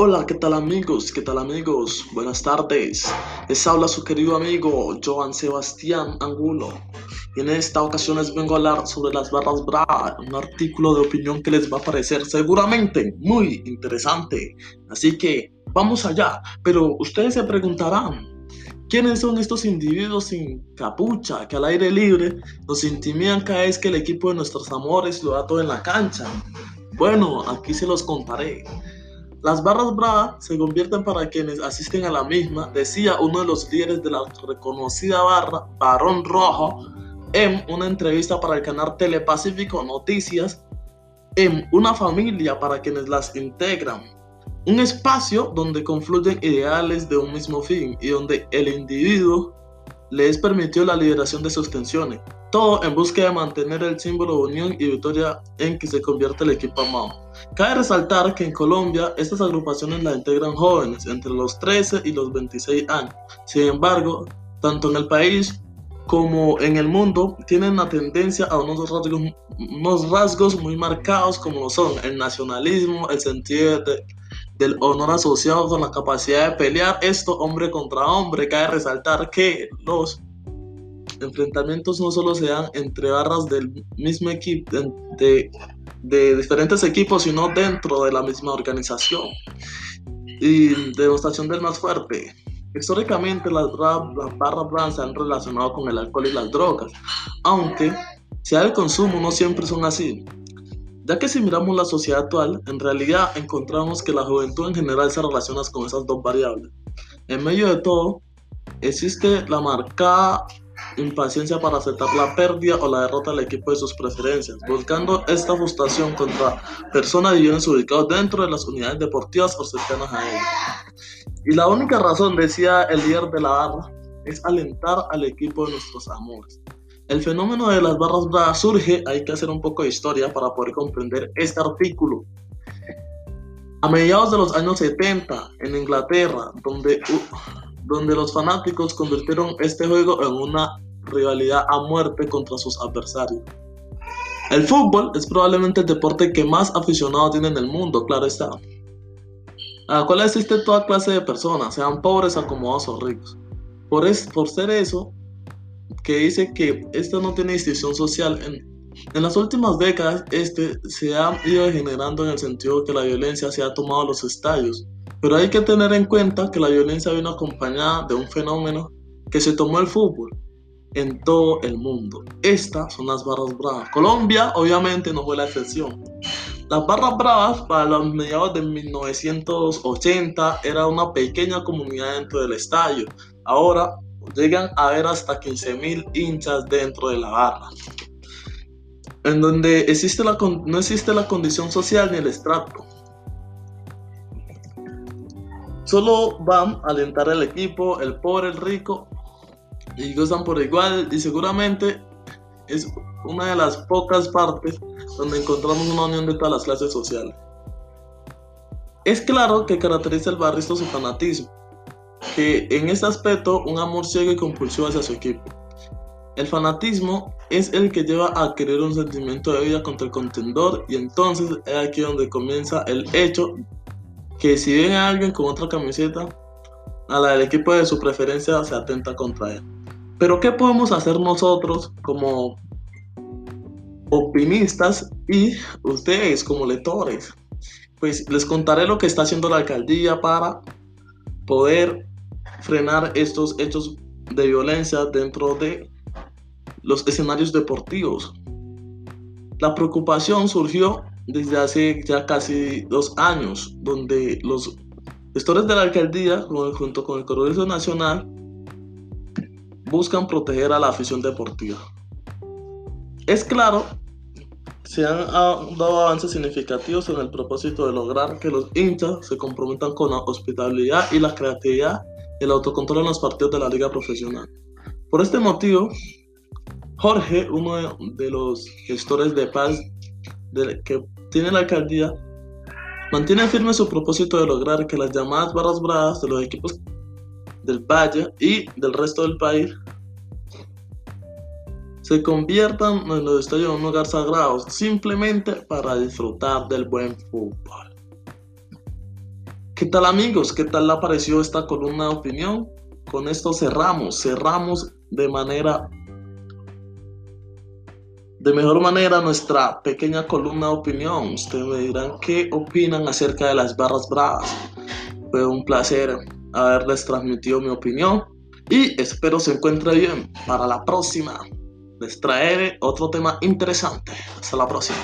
Hola, ¿qué tal amigos? ¿Qué tal amigos? Buenas tardes. Les habla su querido amigo Joan Sebastián Angulo. Y en esta ocasión les vengo a hablar sobre las barras bra, un artículo de opinión que les va a parecer seguramente muy interesante. Así que vamos allá. Pero ustedes se preguntarán, ¿quiénes son estos individuos sin capucha que al aire libre nos intimidan cada vez que el equipo de nuestros amores lo da todo en la cancha? Bueno, aquí se los contaré. Las barras bravas se convierten para quienes asisten a la misma, decía uno de los líderes de la reconocida barra, Barón Rojo, en una entrevista para el canal Telepacífico Noticias, en una familia para quienes las integran. Un espacio donde confluyen ideales de un mismo fin y donde el individuo les permitió la liberación de sus tensiones, todo en búsqueda de mantener el símbolo de unión y victoria en que se convierte el equipo amado. Cabe resaltar que en Colombia estas agrupaciones la integran jóvenes entre los 13 y los 26 años. Sin embargo, tanto en el país como en el mundo tienen una tendencia a unos rasgos, unos rasgos muy marcados como lo son el nacionalismo, el sentido del honor asociado con la capacidad de pelear esto hombre contra hombre. Cabe resaltar que los enfrentamientos no solo se dan entre barras del mismo equipo, de, de diferentes equipos, sino dentro de la misma organización. Y demostración del más fuerte. Históricamente las, las barras bravas se han relacionado con el alcohol y las drogas, aunque sea el consumo no siempre son así. Ya que si miramos la sociedad actual, en realidad encontramos que la juventud en general se relaciona con esas dos variables. En medio de todo, existe la marcada impaciencia para aceptar la pérdida o la derrota del equipo de sus preferencias, buscando esta frustración contra personas y bienes ubicados dentro de las unidades deportivas o cercanas a ellas. Y la única razón, decía el líder de la barra, es alentar al equipo de nuestros amores. El fenómeno de las barras bravas surge, hay que hacer un poco de historia para poder comprender este artículo. A mediados de los años 70, en Inglaterra, donde, donde los fanáticos convirtieron este juego en una rivalidad a muerte contra sus adversarios. El fútbol es probablemente el deporte que más aficionados tiene en el mundo, claro está. A la cual existe toda clase de personas, sean pobres, acomodados o ricos. Por, es, por ser eso, que dice que esto no tiene distinción social. En, en las últimas décadas, este se ha ido degenerando en el sentido que la violencia se ha tomado los estadios. Pero hay que tener en cuenta que la violencia vino acompañada de un fenómeno que se tomó el fútbol, en todo el mundo. Estas son las barras bravas. Colombia obviamente no fue la excepción. Las barras bravas para los mediados de 1980 era una pequeña comunidad dentro del estadio. Ahora llegan a haber hasta 15.000 hinchas dentro de la barra. En donde la, no existe la condición social ni el estrato. Solo van a alentar al equipo, el pobre, el rico y gozan por igual y seguramente es una de las pocas partes donde encontramos una unión de todas las clases sociales. Es claro que caracteriza el barristo su fanatismo, que en este aspecto un amor ciego y compulsivo hacia su equipo. El fanatismo es el que lleva a querer un sentimiento de vida contra el contendor y entonces es aquí donde comienza el hecho que si ven a alguien con otra camiseta, a la del equipo de su preferencia se atenta contra él. Pero ¿qué podemos hacer nosotros como optimistas y ustedes como lectores? Pues les contaré lo que está haciendo la alcaldía para poder frenar estos hechos de violencia dentro de los escenarios deportivos. La preocupación surgió desde hace ya casi dos años, donde los gestores de la alcaldía, junto con el Congreso Nacional, buscan proteger a la afición deportiva. Es claro, se han dado avances significativos en el propósito de lograr que los hinchas se comprometan con la hospitalidad y la creatividad y el autocontrol en los partidos de la liga profesional. Por este motivo, Jorge, uno de los gestores de paz que tiene la alcaldía, mantiene firme su propósito de lograr que las llamadas barras bravas de los equipos del Valle y del resto del país se conviertan en los estadios en un lugar sagrado simplemente para disfrutar del buen fútbol. ¿Qué tal amigos? ¿Qué tal le pareció esta columna de opinión? Con esto cerramos, cerramos de manera de mejor manera nuestra pequeña columna de opinión. Ustedes me dirán qué opinan acerca de las barras bravas. Fue un placer haberles transmitido mi opinión y espero se encuentre bien. Para la próxima les traeré otro tema interesante. Hasta la próxima.